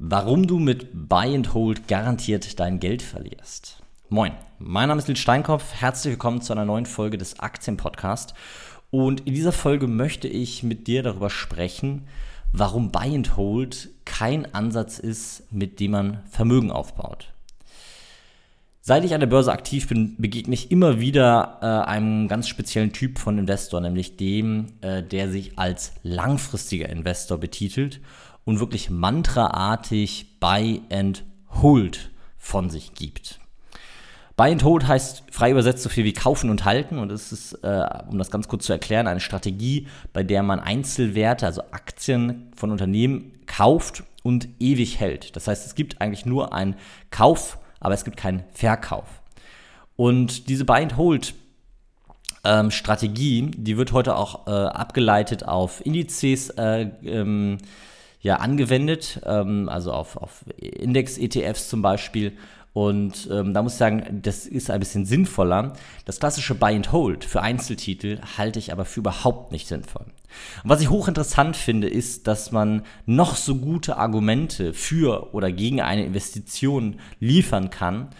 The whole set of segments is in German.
Warum du mit Buy and Hold garantiert dein Geld verlierst. Moin, mein Name ist Lil Steinkopf. Herzlich willkommen zu einer neuen Folge des Aktienpodcasts. Und in dieser Folge möchte ich mit dir darüber sprechen, warum Buy and Hold kein Ansatz ist, mit dem man Vermögen aufbaut. Seit ich an der Börse aktiv bin, begegne ich immer wieder äh, einem ganz speziellen Typ von Investor, nämlich dem, äh, der sich als langfristiger Investor betitelt und wirklich mantraartig Buy and Hold von sich gibt. Buy and Hold heißt frei übersetzt so viel wie kaufen und halten und es ist, äh, um das ganz kurz zu erklären, eine Strategie, bei der man Einzelwerte, also Aktien von Unternehmen kauft und ewig hält. Das heißt, es gibt eigentlich nur einen Kauf, aber es gibt keinen Verkauf. Und diese Buy and Hold ähm, Strategie, die wird heute auch äh, abgeleitet auf Indizes, äh, ähm, ja angewendet, ähm, also auf, auf Index-ETFs zum Beispiel. Und ähm, da muss ich sagen, das ist ein bisschen sinnvoller. Das klassische Buy and Hold für Einzeltitel halte ich aber für überhaupt nicht sinnvoll. Und was ich hochinteressant finde, ist, dass man noch so gute Argumente für oder gegen eine Investition liefern kann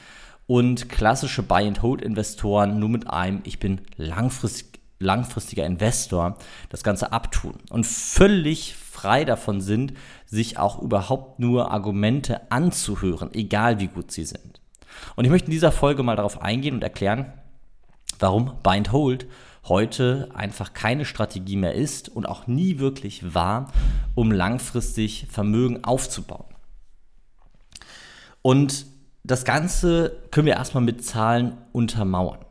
und klassische Buy and Hold Investoren nur mit einem Ich bin langfristig, langfristiger Investor das Ganze abtun und völlig frei davon sind, sich auch überhaupt nur Argumente anzuhören, egal wie gut sie sind. Und ich möchte in dieser Folge mal darauf eingehen und erklären, warum Bind Hold heute einfach keine Strategie mehr ist und auch nie wirklich war, um langfristig Vermögen aufzubauen. Und das Ganze können wir erstmal mit Zahlen untermauern.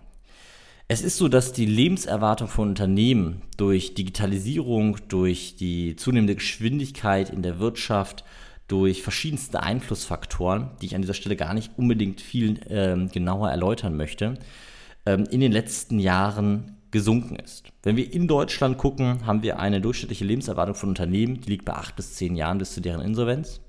Es ist so, dass die Lebenserwartung von Unternehmen durch Digitalisierung, durch die zunehmende Geschwindigkeit in der Wirtschaft, durch verschiedenste Einflussfaktoren, die ich an dieser Stelle gar nicht unbedingt viel ähm, genauer erläutern möchte, ähm, in den letzten Jahren gesunken ist. Wenn wir in Deutschland gucken, haben wir eine durchschnittliche Lebenserwartung von Unternehmen, die liegt bei acht bis zehn Jahren bis zu deren Insolvenz.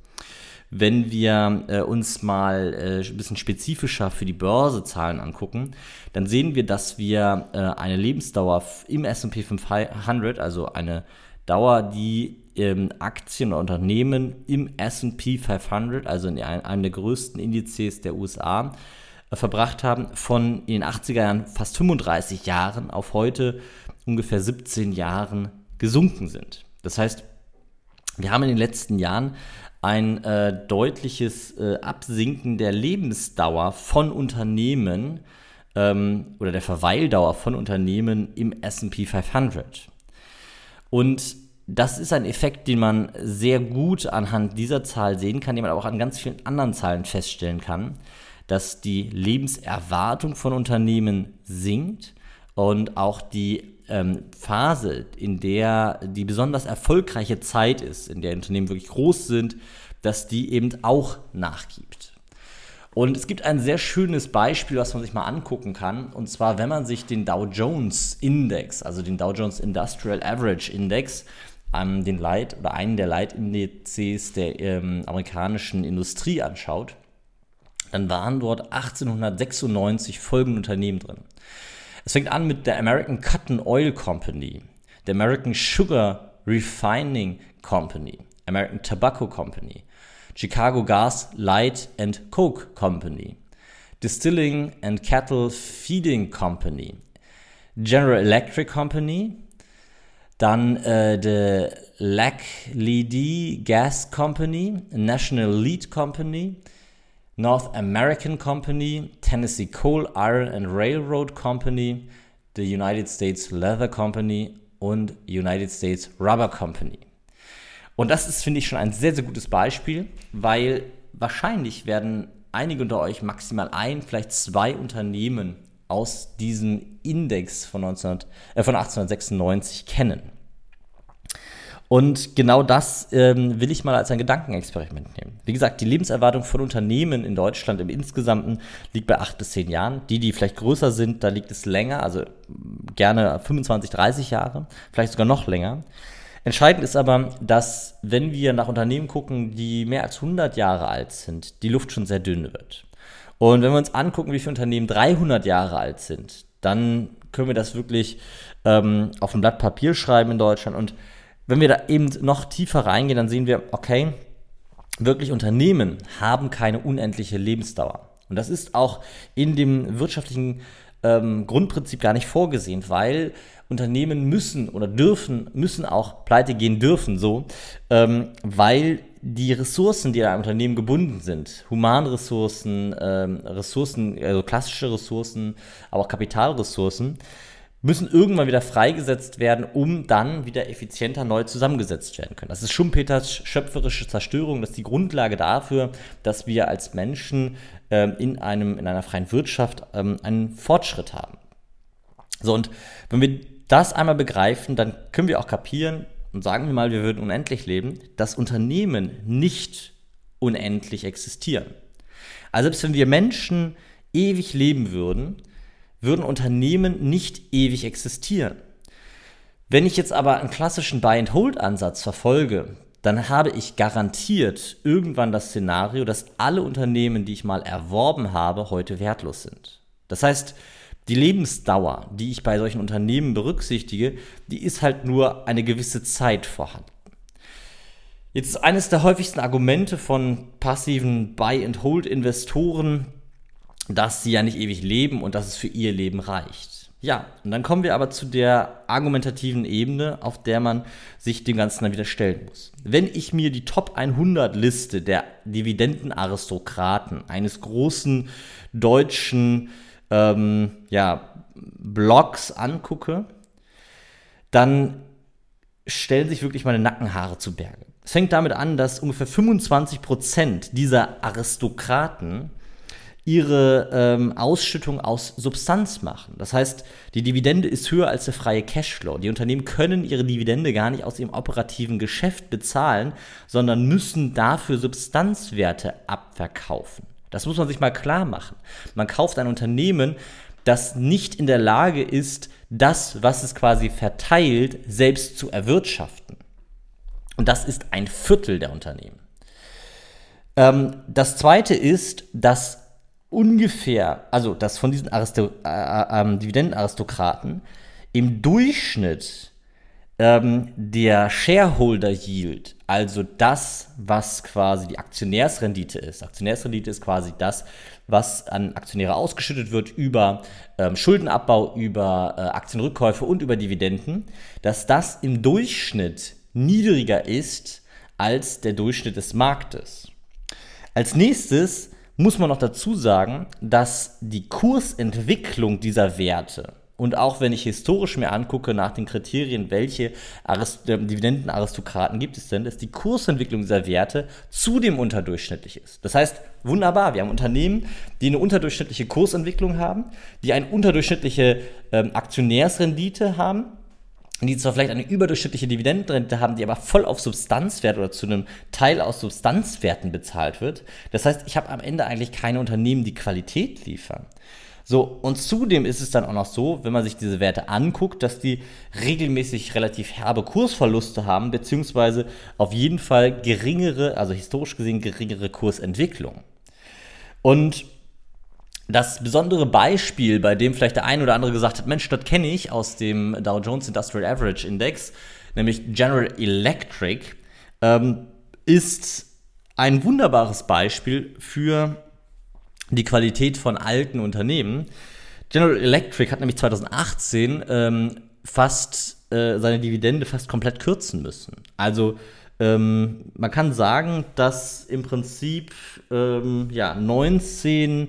Wenn wir äh, uns mal äh, ein bisschen spezifischer für die Börse Zahlen angucken, dann sehen wir, dass wir äh, eine Lebensdauer im S&P 500, also eine Dauer, die ähm, Aktien oder Unternehmen im S&P 500, also in einem der größten Indizes der USA, äh, verbracht haben, von in den 80er Jahren fast 35 Jahren auf heute ungefähr 17 Jahren gesunken sind. Das heißt, wir haben in den letzten Jahren ein äh, deutliches äh, Absinken der Lebensdauer von Unternehmen ähm, oder der Verweildauer von Unternehmen im SP 500. Und das ist ein Effekt, den man sehr gut anhand dieser Zahl sehen kann, den man aber auch an ganz vielen anderen Zahlen feststellen kann, dass die Lebenserwartung von Unternehmen sinkt und auch die ähm, Phase, in der die besonders erfolgreiche Zeit ist, in der Unternehmen wirklich groß sind, dass die eben auch nachgibt. Und es gibt ein sehr schönes Beispiel, was man sich mal angucken kann. Und zwar, wenn man sich den Dow Jones Index, also den Dow Jones Industrial Average Index, ähm, den Leit oder einen der Leitindizes der ähm, amerikanischen Industrie anschaut, dann waren dort 1896 folgende Unternehmen drin. Es fängt an mit der American Cotton Oil Company, der American Sugar Refining Company, American Tobacco Company, Chicago Gas Light and Coke Company, Distilling and Cattle Feeding Company, General Electric Company, dann äh, the Lac Ledy Gas Company, National Lead Company, North American Company, Tennessee Coal, Iron and Railroad Company, the United States Leather Company und United States Rubber Company. Und das ist, finde ich, schon ein sehr, sehr gutes Beispiel, weil wahrscheinlich werden einige unter euch maximal ein, vielleicht zwei Unternehmen aus diesem Index von, 19, äh, von 1896 kennen. Und genau das ähm, will ich mal als ein Gedankenexperiment nehmen. Wie gesagt, die Lebenserwartung von Unternehmen in Deutschland im Insgesamten liegt bei 8 bis 10 Jahren. Die, die vielleicht größer sind, da liegt es länger, also gerne 25, 30 Jahre, vielleicht sogar noch länger. Entscheidend ist aber, dass wenn wir nach Unternehmen gucken, die mehr als 100 Jahre alt sind, die Luft schon sehr dünn wird. Und wenn wir uns angucken, wie viele Unternehmen 300 Jahre alt sind, dann können wir das wirklich ähm, auf ein Blatt Papier schreiben in Deutschland und wenn wir da eben noch tiefer reingehen, dann sehen wir, okay, wirklich Unternehmen haben keine unendliche Lebensdauer. Und das ist auch in dem wirtschaftlichen ähm, Grundprinzip gar nicht vorgesehen, weil Unternehmen müssen oder dürfen, müssen auch pleite gehen dürfen, so, ähm, weil die Ressourcen, die in einem Unternehmen gebunden sind, Humanressourcen, ähm, Ressourcen, also klassische Ressourcen, aber auch Kapitalressourcen, müssen irgendwann wieder freigesetzt werden, um dann wieder effizienter neu zusammengesetzt werden können. Das ist Schumpeters schöpferische Zerstörung, das ist die Grundlage dafür, dass wir als Menschen ähm, in, einem, in einer freien Wirtschaft ähm, einen Fortschritt haben. So, und wenn wir das einmal begreifen, dann können wir auch kapieren, und sagen wir mal, wir würden unendlich leben, dass Unternehmen nicht unendlich existieren. Also selbst wenn wir Menschen ewig leben würden, würden Unternehmen nicht ewig existieren. Wenn ich jetzt aber einen klassischen Buy-and-Hold-Ansatz verfolge, dann habe ich garantiert irgendwann das Szenario, dass alle Unternehmen, die ich mal erworben habe, heute wertlos sind. Das heißt, die Lebensdauer, die ich bei solchen Unternehmen berücksichtige, die ist halt nur eine gewisse Zeit vorhanden. Jetzt ist eines der häufigsten Argumente von passiven Buy-and-Hold-Investoren, dass sie ja nicht ewig leben und dass es für ihr Leben reicht. Ja, und dann kommen wir aber zu der argumentativen Ebene, auf der man sich dem Ganzen dann wieder stellen muss. Wenn ich mir die Top 100 Liste der Dividendenaristokraten eines großen deutschen ähm, ja, Blogs angucke, dann stellen sich wirklich meine Nackenhaare zu Berge. Es fängt damit an, dass ungefähr 25% dieser Aristokraten ihre ähm, Ausschüttung aus Substanz machen. Das heißt, die Dividende ist höher als der freie Cashflow. Die Unternehmen können ihre Dividende gar nicht aus ihrem operativen Geschäft bezahlen, sondern müssen dafür Substanzwerte abverkaufen. Das muss man sich mal klar machen. Man kauft ein Unternehmen, das nicht in der Lage ist, das, was es quasi verteilt, selbst zu erwirtschaften. Und das ist ein Viertel der Unternehmen. Ähm, das zweite ist, dass ungefähr, also dass von diesen Aristo äh, äh, ähm, Dividendenaristokraten im Durchschnitt ähm, der Shareholder Yield, also das, was quasi die Aktionärsrendite ist. Aktionärsrendite ist quasi das, was an Aktionäre ausgeschüttet wird über ähm, Schuldenabbau, über äh, Aktienrückkäufe und über Dividenden, dass das im Durchschnitt niedriger ist als der Durchschnitt des Marktes. Als nächstes muss man noch dazu sagen, dass die Kursentwicklung dieser Werte und auch wenn ich historisch mir angucke nach den Kriterien, welche Arist äh, Dividendenaristokraten gibt es denn, dass die Kursentwicklung dieser Werte zudem unterdurchschnittlich ist. Das heißt, wunderbar, wir haben Unternehmen, die eine unterdurchschnittliche Kursentwicklung haben, die eine unterdurchschnittliche ähm, Aktionärsrendite haben, die zwar vielleicht eine überdurchschnittliche Dividendenrente haben, die aber voll auf Substanzwert oder zu einem Teil aus Substanzwerten bezahlt wird. Das heißt, ich habe am Ende eigentlich keine Unternehmen, die Qualität liefern. So, und zudem ist es dann auch noch so, wenn man sich diese Werte anguckt, dass die regelmäßig relativ herbe Kursverluste haben, beziehungsweise auf jeden Fall geringere, also historisch gesehen geringere Kursentwicklung. Und das besondere Beispiel, bei dem vielleicht der ein oder andere gesagt hat, Mensch, das kenne ich aus dem Dow Jones Industrial Average Index, nämlich General Electric, ähm, ist ein wunderbares Beispiel für die Qualität von alten Unternehmen. General Electric hat nämlich 2018 ähm, fast äh, seine Dividende fast komplett kürzen müssen. Also ähm, man kann sagen, dass im Prinzip ähm, ja, 19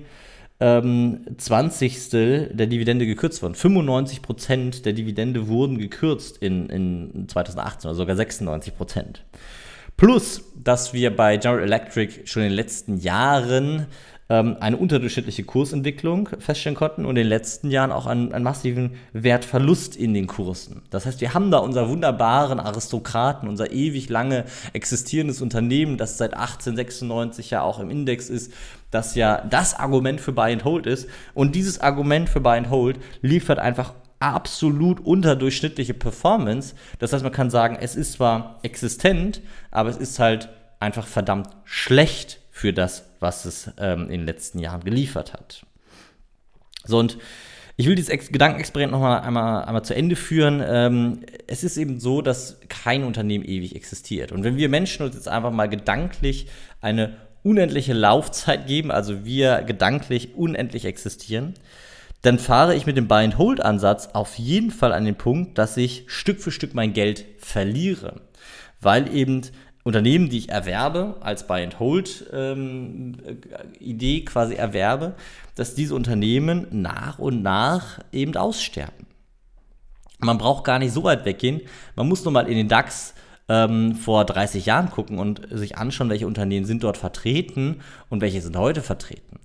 ähm, Zwanzigstel der Dividende gekürzt wurden. 95 Prozent der Dividende wurden gekürzt in, in 2018, also sogar 96 Prozent. Plus, dass wir bei General Electric schon in den letzten Jahren ähm, eine unterdurchschnittliche Kursentwicklung feststellen konnten und in den letzten Jahren auch einen, einen massiven Wertverlust in den Kursen. Das heißt, wir haben da unser wunderbaren Aristokraten, unser ewig lange existierendes Unternehmen, das seit 1896 ja auch im Index ist, das ja das Argument für Buy and Hold ist. Und dieses Argument für Buy and Hold liefert einfach absolut unterdurchschnittliche Performance. Das heißt, man kann sagen, es ist zwar existent, aber es ist halt einfach verdammt schlecht für das, was es ähm, in den letzten Jahren geliefert hat. So, und Ich will dieses Ex Gedankenexperiment nochmal einmal, einmal zu Ende führen. Ähm, es ist eben so, dass kein Unternehmen ewig existiert. Und wenn wir Menschen uns jetzt einfach mal gedanklich eine unendliche Laufzeit geben, also wir gedanklich unendlich existieren, dann fahre ich mit dem Buy-and-Hold-Ansatz auf jeden Fall an den Punkt, dass ich Stück für Stück mein Geld verliere. Weil eben Unternehmen, die ich erwerbe, als Buy-and-Hold-Idee ähm, quasi erwerbe, dass diese Unternehmen nach und nach eben aussterben. Man braucht gar nicht so weit weggehen. Man muss nur mal in den DAX ähm, vor 30 Jahren gucken und sich anschauen, welche Unternehmen sind dort vertreten und welche sind heute vertreten.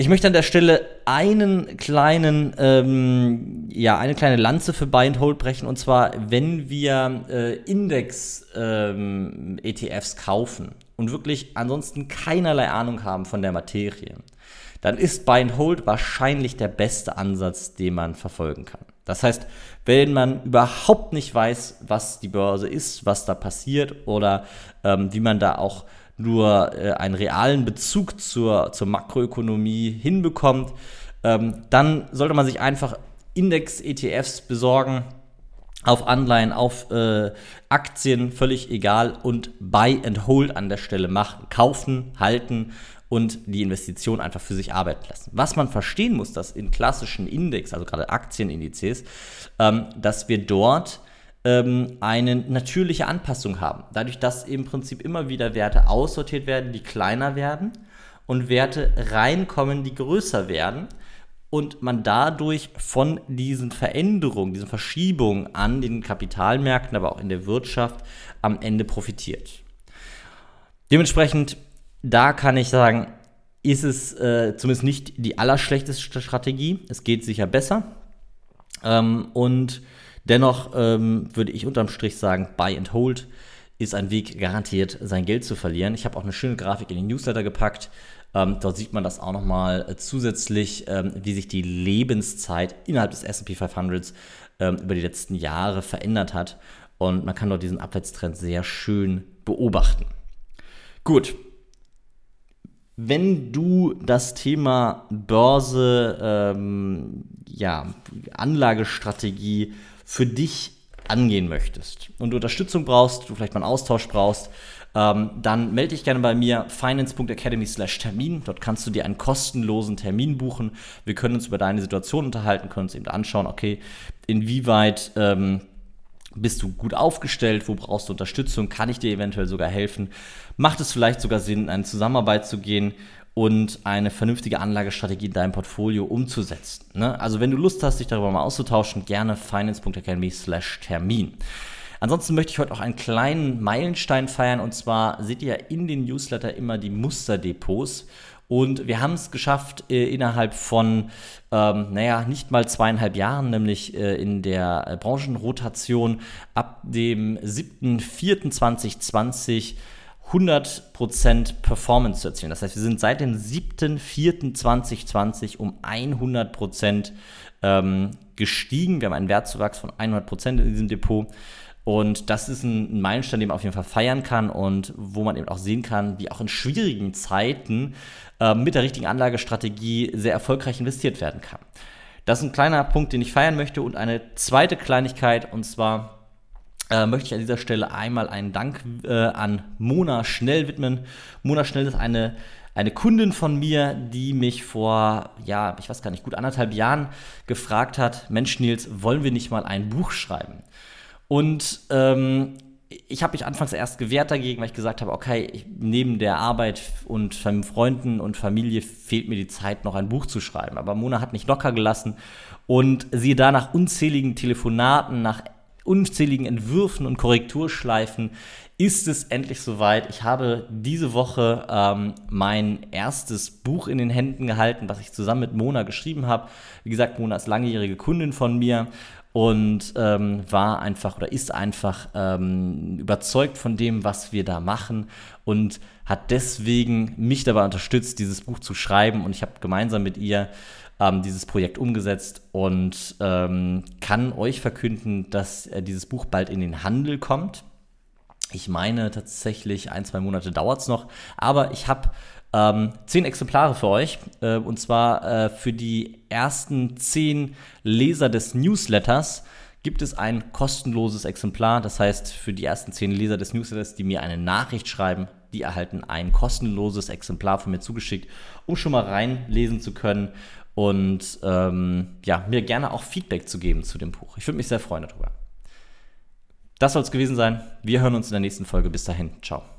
Ich möchte an der Stelle einen kleinen, ähm, ja, eine kleine Lanze für Buy and Hold brechen. Und zwar, wenn wir äh, Index-ETFs ähm, kaufen und wirklich ansonsten keinerlei Ahnung haben von der Materie, dann ist Buy and Hold wahrscheinlich der beste Ansatz, den man verfolgen kann. Das heißt, wenn man überhaupt nicht weiß, was die Börse ist, was da passiert oder ähm, wie man da auch nur äh, einen realen Bezug zur, zur Makroökonomie hinbekommt, ähm, dann sollte man sich einfach Index-ETFs besorgen auf Anleihen, auf äh, Aktien, völlig egal und Buy and Hold an der Stelle machen. Kaufen, halten und die Investition einfach für sich arbeiten lassen. Was man verstehen muss, dass in klassischen Index, also gerade Aktienindizes, ähm, dass wir dort ähm, eine natürliche Anpassung haben. Dadurch, dass im Prinzip immer wieder Werte aussortiert werden, die kleiner werden und Werte reinkommen, die größer werden und man dadurch von diesen Veränderungen, diesen Verschiebungen an den Kapitalmärkten, aber auch in der Wirtschaft am Ende profitiert. Dementsprechend, da kann ich sagen, ist es äh, zumindest nicht die allerschlechteste Strategie. Es geht sicher besser. Ähm, und Dennoch ähm, würde ich unterm Strich sagen, Buy and Hold ist ein Weg garantiert, sein Geld zu verlieren. Ich habe auch eine schöne Grafik in den Newsletter gepackt. Ähm, dort sieht man das auch nochmal äh, zusätzlich, ähm, wie sich die Lebenszeit innerhalb des SP 500s ähm, über die letzten Jahre verändert hat. Und man kann dort diesen Abwärtstrend sehr schön beobachten. Gut. Wenn du das Thema Börse, ähm, ja, Anlagestrategie für dich angehen möchtest und du Unterstützung brauchst, du vielleicht mal einen Austausch brauchst, ähm, dann melde dich gerne bei mir finance.academy/termin. Dort kannst du dir einen kostenlosen Termin buchen. Wir können uns über deine Situation unterhalten, können uns eben anschauen, okay, inwieweit ähm, bist du gut aufgestellt, wo brauchst du Unterstützung, kann ich dir eventuell sogar helfen, macht es vielleicht sogar Sinn, in eine Zusammenarbeit zu gehen und eine vernünftige Anlagestrategie in deinem Portfolio umzusetzen. Ne? Also wenn du Lust hast, dich darüber mal auszutauschen, gerne finance.academy slash Termin. Ansonsten möchte ich heute auch einen kleinen Meilenstein feiern und zwar seht ihr in den Newsletter immer die Musterdepots und wir haben es geschafft äh, innerhalb von, ähm, naja, nicht mal zweieinhalb Jahren, nämlich äh, in der äh, Branchenrotation ab dem 7.4.2020 100% Performance zu erzielen. Das heißt, wir sind seit dem 7.4.2020 um 100% ähm, gestiegen. Wir haben einen Wertzuwachs von 100% in diesem Depot. Und das ist ein Meilenstein, den man auf jeden Fall feiern kann und wo man eben auch sehen kann, wie auch in schwierigen Zeiten äh, mit der richtigen Anlagestrategie sehr erfolgreich investiert werden kann. Das ist ein kleiner Punkt, den ich feiern möchte. Und eine zweite Kleinigkeit, und zwar äh, möchte ich an dieser Stelle einmal einen Dank äh, an Mona Schnell widmen. Mona Schnell ist eine, eine Kundin von mir, die mich vor, ja, ich weiß gar nicht, gut anderthalb Jahren gefragt hat, Mensch Nils, wollen wir nicht mal ein Buch schreiben? Und ähm, ich habe mich anfangs erst gewehrt dagegen, weil ich gesagt habe, okay, ich, neben der Arbeit und Freunden und Familie fehlt mir die Zeit, noch ein Buch zu schreiben. Aber Mona hat nicht locker gelassen und sie da nach unzähligen Telefonaten, nach unzähligen Entwürfen und Korrekturschleifen ist es endlich soweit. Ich habe diese Woche ähm, mein erstes Buch in den Händen gehalten, was ich zusammen mit Mona geschrieben habe. Wie gesagt, Mona ist langjährige Kundin von mir und ähm, war einfach oder ist einfach ähm, überzeugt von dem, was wir da machen und hat deswegen mich dabei unterstützt, dieses Buch zu schreiben. Und ich habe gemeinsam mit ihr ähm, dieses Projekt umgesetzt und ähm, kann euch verkünden, dass äh, dieses Buch bald in den Handel kommt. Ich meine tatsächlich, ein, zwei Monate dauert es noch, aber ich habe Ähm, zehn Exemplare für euch. Äh, und zwar äh, für die ersten zehn Leser des Newsletters gibt es ein kostenloses Exemplar. Das heißt, für die ersten zehn Leser des Newsletters, die mir eine Nachricht schreiben, die erhalten ein kostenloses Exemplar von mir zugeschickt, um schon mal reinlesen zu können und ähm, ja, mir gerne auch Feedback zu geben zu dem Buch. Ich würde mich sehr freuen darüber. Das soll es gewesen sein. Wir hören uns in der nächsten Folge. Bis dahin. Ciao.